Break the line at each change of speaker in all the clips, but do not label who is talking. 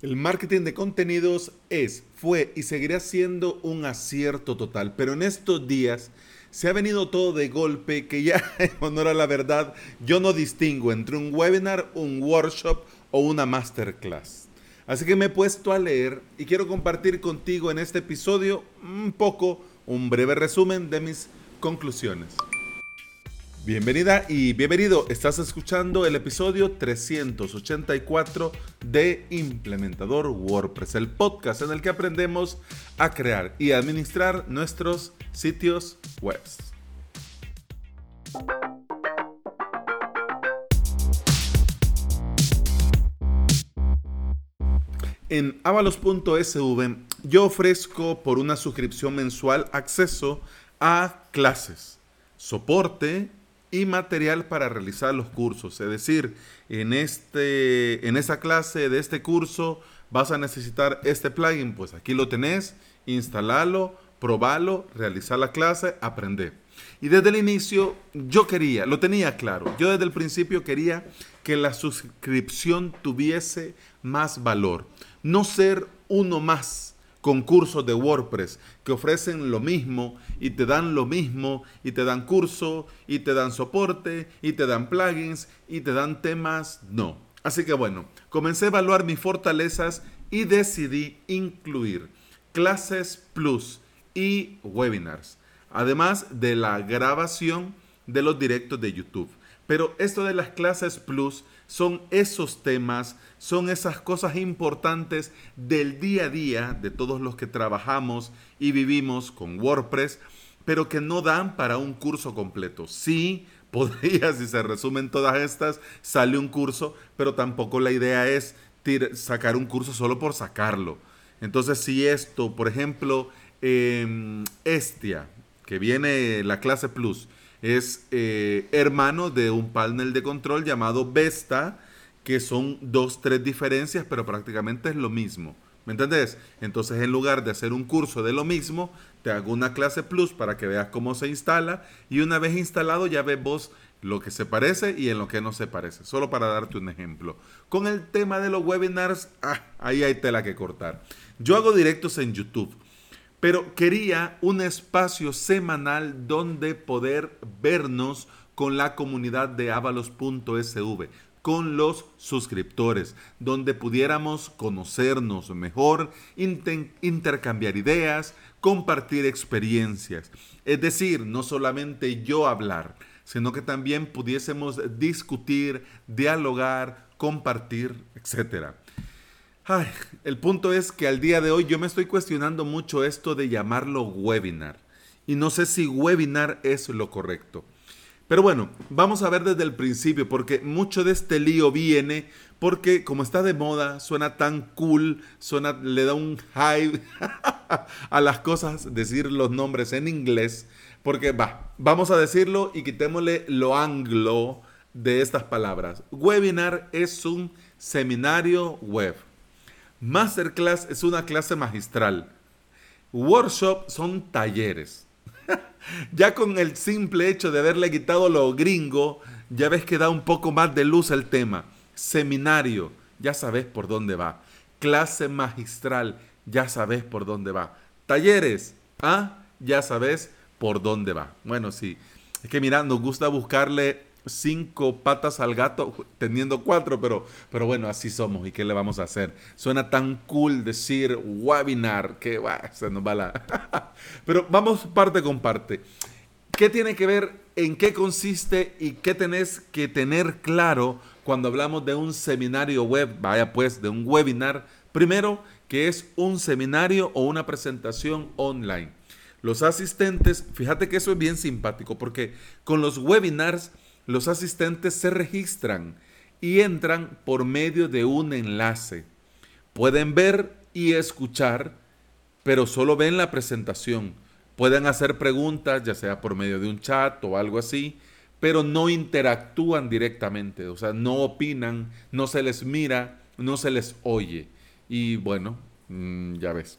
El marketing de contenidos es, fue y seguirá siendo un acierto total, pero en estos días se ha venido todo de golpe que ya, en honor a la verdad, yo no distingo entre un webinar, un workshop o una masterclass. Así que me he puesto a leer y quiero compartir contigo en este episodio un poco, un breve resumen de mis conclusiones. Bienvenida y bienvenido. Estás escuchando el episodio 384 de Implementador WordPress, el podcast en el que aprendemos a crear y administrar nuestros sitios web. En avalos.sv yo ofrezco por una suscripción mensual acceso a clases, soporte y material para realizar los cursos. Es decir, en, este, en esa clase de este curso vas a necesitar este plugin. Pues aquí lo tenés, instalalo, probalo, realizar la clase, aprender. Y desde el inicio yo quería, lo tenía claro, yo desde el principio quería que la suscripción tuviese más valor, no ser uno más concursos de WordPress que ofrecen lo mismo y te dan lo mismo y te dan curso y te dan soporte y te dan plugins y te dan temas. No. Así que bueno, comencé a evaluar mis fortalezas y decidí incluir clases plus y webinars, además de la grabación de los directos de YouTube. Pero esto de las clases plus son esos temas, son esas cosas importantes del día a día de todos los que trabajamos y vivimos con WordPress, pero que no dan para un curso completo. Sí, podría, si se resumen todas estas, sale un curso, pero tampoco la idea es sacar un curso solo por sacarlo. Entonces, si esto, por ejemplo, eh, Estia, que viene la clase Plus, es eh, hermano de un panel de control llamado Vesta, que son dos, tres diferencias, pero prácticamente es lo mismo. ¿Me entendés? Entonces, en lugar de hacer un curso de lo mismo, te hago una clase plus para que veas cómo se instala y una vez instalado ya ves vos lo que se parece y en lo que no se parece. Solo para darte un ejemplo. Con el tema de los webinars, ah, ahí hay tela que cortar. Yo hago directos en YouTube. Pero quería un espacio semanal donde poder vernos con la comunidad de avalos.sv, con los suscriptores, donde pudiéramos conocernos mejor, intercambiar ideas, compartir experiencias. Es decir, no solamente yo hablar, sino que también pudiésemos discutir, dialogar, compartir, etcétera el punto es que al día de hoy yo me estoy cuestionando mucho esto de llamarlo webinar. Y no sé si webinar es lo correcto. Pero bueno, vamos a ver desde el principio, porque mucho de este lío viene porque como está de moda, suena tan cool, suena, le da un hype a las cosas, decir los nombres en inglés, porque va, vamos a decirlo y quitémosle lo anglo de estas palabras. Webinar es un seminario web. Masterclass es una clase magistral. Workshop son talleres. ya con el simple hecho de haberle quitado lo gringo, ya ves que da un poco más de luz al tema. Seminario, ya sabes por dónde va. Clase magistral, ya sabes por dónde va. Talleres, ah, ya sabes por dónde va. Bueno, sí. Es que mira, nos gusta buscarle cinco patas al gato teniendo cuatro, pero, pero bueno, así somos y qué le vamos a hacer. Suena tan cool decir webinar que se nos va la... pero vamos parte con parte. ¿Qué tiene que ver, en qué consiste y qué tenés que tener claro cuando hablamos de un seminario web? Vaya pues, de un webinar. Primero, que es un seminario o una presentación online. Los asistentes, fíjate que eso es bien simpático porque con los webinars los asistentes se registran y entran por medio de un enlace. Pueden ver y escuchar, pero solo ven la presentación. Pueden hacer preguntas, ya sea por medio de un chat o algo así, pero no interactúan directamente, o sea, no opinan, no se les mira, no se les oye. Y bueno, mm, ya ves.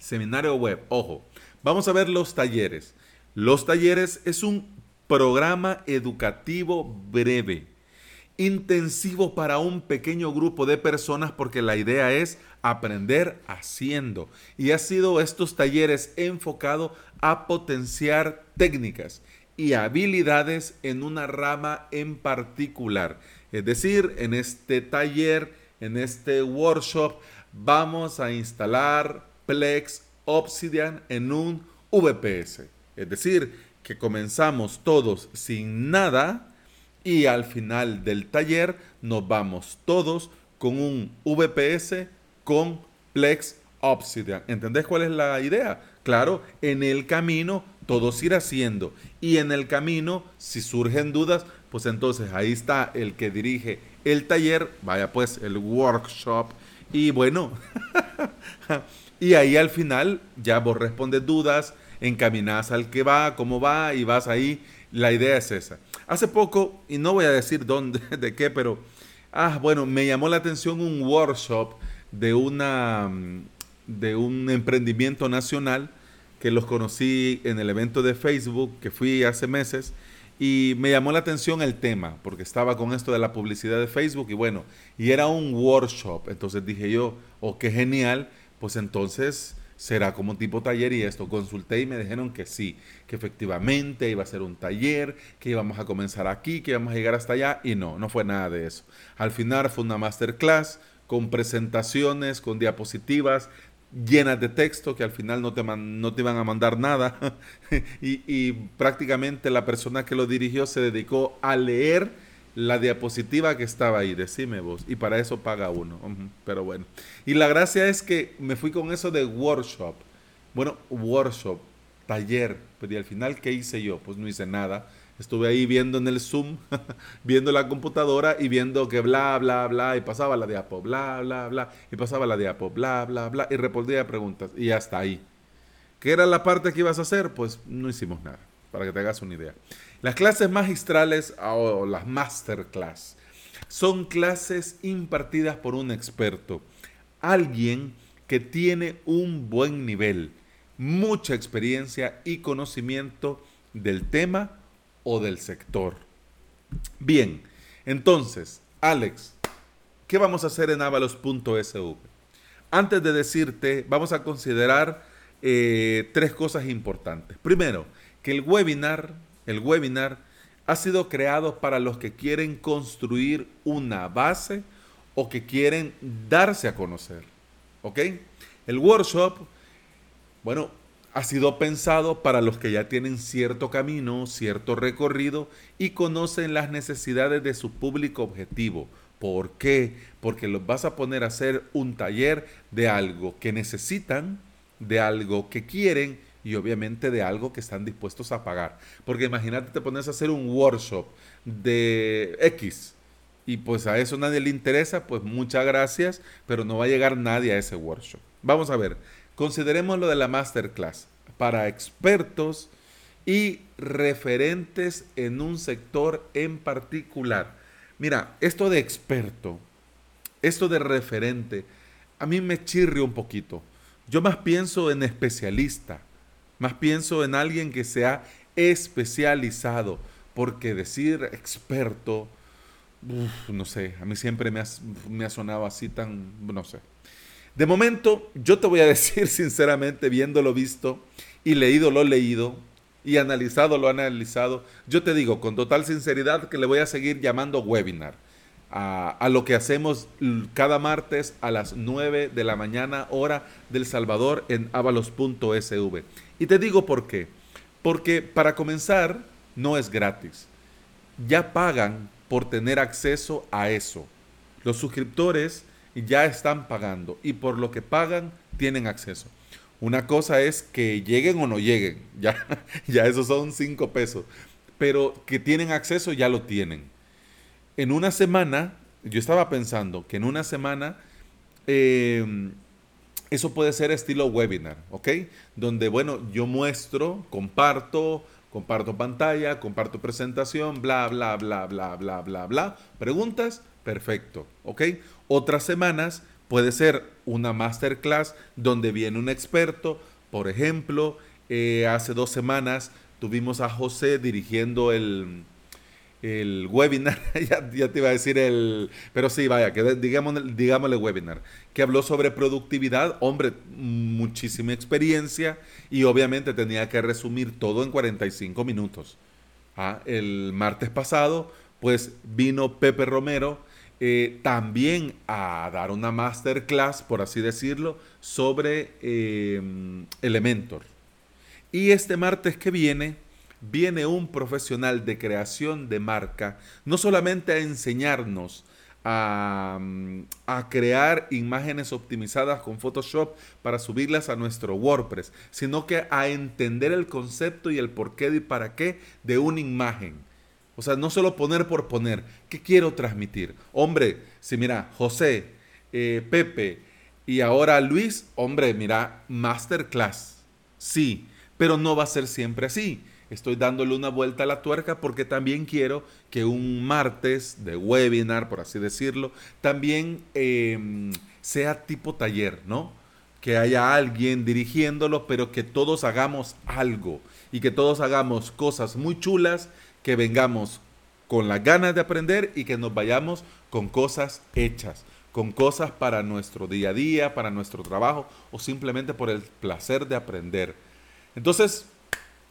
Seminario web, ojo, vamos a ver los talleres. Los talleres es un programa educativo breve intensivo para un pequeño grupo de personas porque la idea es aprender haciendo. Y ha sido estos talleres enfocados a potenciar técnicas y habilidades en una rama en particular. Es decir, en este taller, en este workshop, vamos a instalar Plex Obsidian en un VPS. Es decir, que comenzamos todos sin nada y al final del taller nos vamos todos con un VPS con Plex Obsidian. ¿Entendés cuál es la idea? Claro, en el camino todos ir haciendo y en el camino, si surgen dudas, pues entonces ahí está el que dirige el taller, vaya pues el workshop y bueno, y ahí al final ya vos respondes dudas, encaminás al que va, cómo va y vas ahí. La idea es esa. Hace poco, y no voy a decir dónde, de qué, pero, ah, bueno, me llamó la atención un workshop de una, de un emprendimiento nacional que los conocí en el evento de Facebook que fui hace meses y me llamó la atención el tema, porque estaba con esto de la publicidad de Facebook y bueno, y era un workshop, entonces dije yo, oh, qué genial, pues entonces será como tipo taller y esto. Consulté y me dijeron que sí, que efectivamente iba a ser un taller, que íbamos a comenzar aquí, que íbamos a llegar hasta allá y no, no fue nada de eso. Al final fue una masterclass con presentaciones, con diapositivas llenas de texto que al final no te, no te iban a mandar nada y, y prácticamente la persona que lo dirigió se dedicó a leer la diapositiva que estaba ahí, decime vos, y para eso paga uno, pero bueno. Y la gracia es que me fui con eso de workshop, bueno, workshop, taller, pero y al final, ¿qué hice yo? Pues no hice nada, estuve ahí viendo en el Zoom, viendo la computadora y viendo que bla, bla, bla, y pasaba la diapo, bla, bla, bla, y pasaba la diapo, bla, bla, bla, y respondía preguntas, y hasta ahí. ¿Qué era la parte que ibas a hacer? Pues no hicimos nada, para que te hagas una idea. Las clases magistrales o las masterclass son clases impartidas por un experto, alguien que tiene un buen nivel, mucha experiencia y conocimiento del tema o del sector. Bien, entonces, Alex, ¿qué vamos a hacer en avalos.sv? Antes de decirte, vamos a considerar eh, tres cosas importantes. Primero, que el webinar el webinar ha sido creado para los que quieren construir una base o que quieren darse a conocer. ¿Ok? El workshop, bueno, ha sido pensado para los que ya tienen cierto camino, cierto recorrido y conocen las necesidades de su público objetivo. ¿Por qué? Porque los vas a poner a hacer un taller de algo que necesitan, de algo que quieren y obviamente de algo que están dispuestos a pagar. Porque imagínate, te pones a hacer un workshop de X y pues a eso nadie le interesa, pues muchas gracias, pero no va a llegar nadie a ese workshop. Vamos a ver, consideremos lo de la masterclass para expertos y referentes en un sector en particular. Mira, esto de experto, esto de referente, a mí me chirre un poquito. Yo más pienso en especialista. Más pienso en alguien que sea especializado, porque decir experto, no sé, a mí siempre me ha, me ha sonado así tan, no sé. De momento, yo te voy a decir sinceramente, viéndolo visto y leído lo leído y analizado lo analizado, yo te digo con total sinceridad que le voy a seguir llamando webinar a, lo que hacemos cada martes a las 9 de la mañana hora del Salvador en avalos.sv. Y te digo por qué. Porque para comenzar no es gratis. Ya pagan por tener acceso a eso. Los suscriptores ya están pagando y por lo que pagan tienen acceso. Una cosa es que lleguen o no lleguen, ya, ya esos son cinco pesos, pero que tienen acceso ya lo tienen. En una semana, yo estaba pensando que en una semana eh, eso puede ser estilo webinar, ¿ok? Donde, bueno, yo muestro, comparto, comparto pantalla, comparto presentación, bla, bla, bla, bla, bla, bla, bla. Preguntas, perfecto, ¿ok? Otras semanas puede ser una masterclass donde viene un experto. Por ejemplo, eh, hace dos semanas tuvimos a José dirigiendo el, el webinar, ya, te iba a decir el, pero sí, vaya, que digamos, digámosle webinar, que habló sobre productividad, hombre, muchísima experiencia y obviamente tenía que resumir todo en 45 minutos. Ah, el martes pasado, pues vino Pepe Romero eh, también a dar una masterclass, por así decirlo, sobre eh, Elementor. Y este martes que viene, viene un profesional de creación de marca, no solamente a enseñarnos a, a, crear imágenes optimizadas con Photoshop para subirlas a nuestro WordPress, sino que a entender el concepto y el porqué y para qué de una imagen. O sea, no solo poner por poner. ¿Qué quiero transmitir? Hombre, si mira, José, eh, Pepe y ahora Luis, hombre, mira, masterclass. Sí, pero no va a ser siempre así estoy dándole una vuelta a la tuerca porque también quiero que un martes de webinar, por así decirlo, también em, sea tipo taller, ¿no? Que haya alguien dirigiéndolo, pero que todos hagamos algo y que todos hagamos cosas muy chulas, que vengamos con las ganas de aprender y que nos vayamos con cosas hechas, con cosas para nuestro día a día, para nuestro trabajo o simplemente por el placer de aprender. Entonces,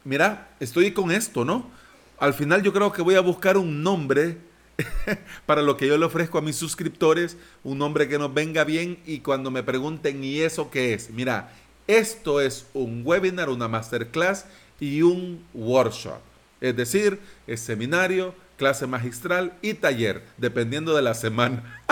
mira, estoy con esto, ¿no? Al final yo creo que voy a buscar un nombre para lo que yo le ofrezco a mis suscriptores, un nombre que nos venga bien y cuando me pregunten, ¿y eso qué es? Mira, esto es un webinar, una masterclass y un workshop. Es decir, es seminario, clase magistral y taller, dependiendo de la semana.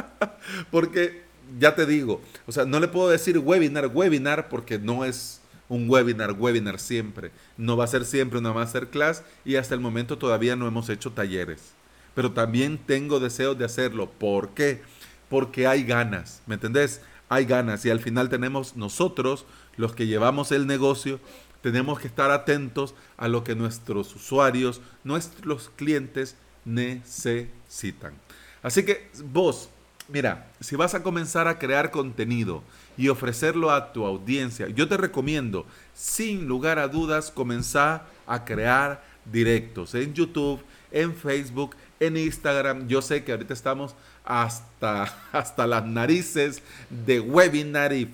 porque ya te digo, o sea, no le puedo decir webinar, webinar, porque no es un webinar, webinar siempre. No va a ser siempre una masterclass y hasta el momento todavía no hemos hecho talleres. Pero también tengo deseos de hacerlo. ¿Por qué? Porque hay ganas, ¿me entendés? Hay ganas y al final tenemos nosotros, los que llevamos el negocio, tenemos que estar atentos a lo que nuestros usuarios, nuestros clientes necesitan. Así que vos, mira, si vas a comenzar a crear contenido, y ofrecerlo a tu audiencia. Yo te recomiendo, sin lugar a dudas, comenzar a crear directos en YouTube, en Facebook, en Instagram. Yo sé que ahorita estamos hasta, hasta las narices de webinar y,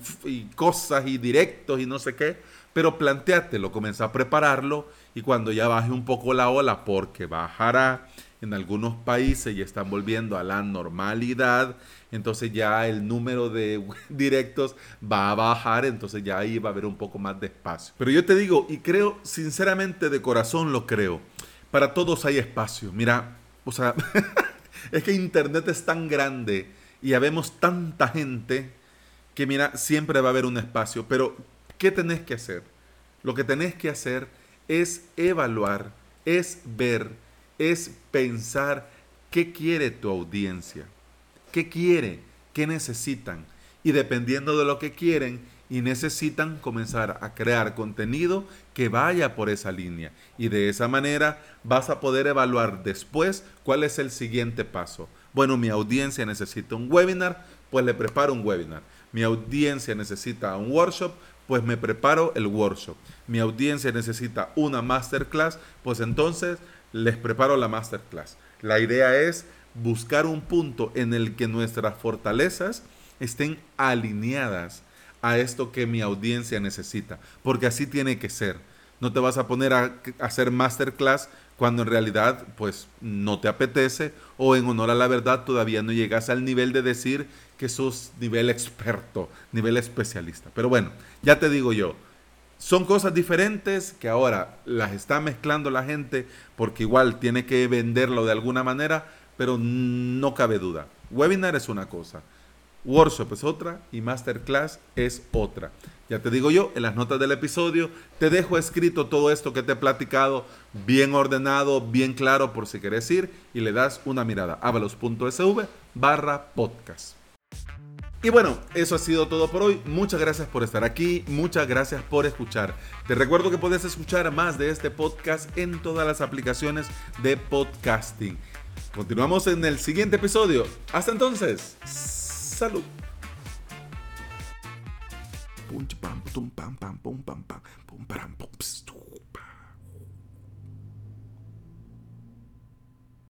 cosas y directos y no sé qué, pero planteátelo, comienza a prepararlo y cuando ya baje un poco la ola, porque bajará en algunos países y están volviendo a la normalidad, entonces ya el número de directos va a bajar, entonces ya ahí va a haber un poco más de espacio. Pero yo te digo, y creo, sinceramente de corazón lo creo, para todos hay espacio. Mira, o sea, es que Internet es tan grande y habemos tanta gente que mira, siempre va a haber un espacio, pero ¿qué tenés que hacer? Lo que tenés que hacer es evaluar, es ver, es pensar qué quiere tu audiencia. ¿Qué quiere? ¿Qué necesitan? Y dependiendo de lo que quieren y necesitan, comenzar a crear contenido que vaya por esa línea. Y de esa manera vas a poder evaluar después cuál es el siguiente paso. Bueno, mi audiencia necesita un webinar, pues le preparo un webinar. Mi audiencia necesita un workshop, pues me preparo el workshop. Mi audiencia necesita una masterclass, pues entonces les preparo la masterclass. La idea es buscar un punto en el que nuestras fortalezas estén alineadas a esto que mi audiencia necesita, porque así tiene que ser. No te vas a poner a, hacer masterclass cuando en realidad pues no te apetece o en honor a la verdad todavía no llegas al nivel de decir que sos nivel experto, nivel especialista. Pero bueno, ya te digo yo, son cosas diferentes que ahora las está mezclando la gente porque igual tiene que venderlo de alguna manera, pero no cabe duda. Webinar es una cosa, workshop es otra y masterclass es otra. Ya te digo yo, en las notas del episodio te dejo escrito todo esto que te he platicado, bien ordenado, bien claro por si quieres ir y le das una mirada. avalos.sv barra podcast. Y bueno, eso ha sido todo por hoy. Muchas gracias por estar aquí, muchas gracias por escuchar. Te recuerdo que puedes escuchar más de este podcast en todas las aplicaciones de podcasting. Continuamos en el siguiente episodio. Hasta entonces, salud. Pum pam pam pum pam pam pum pam pum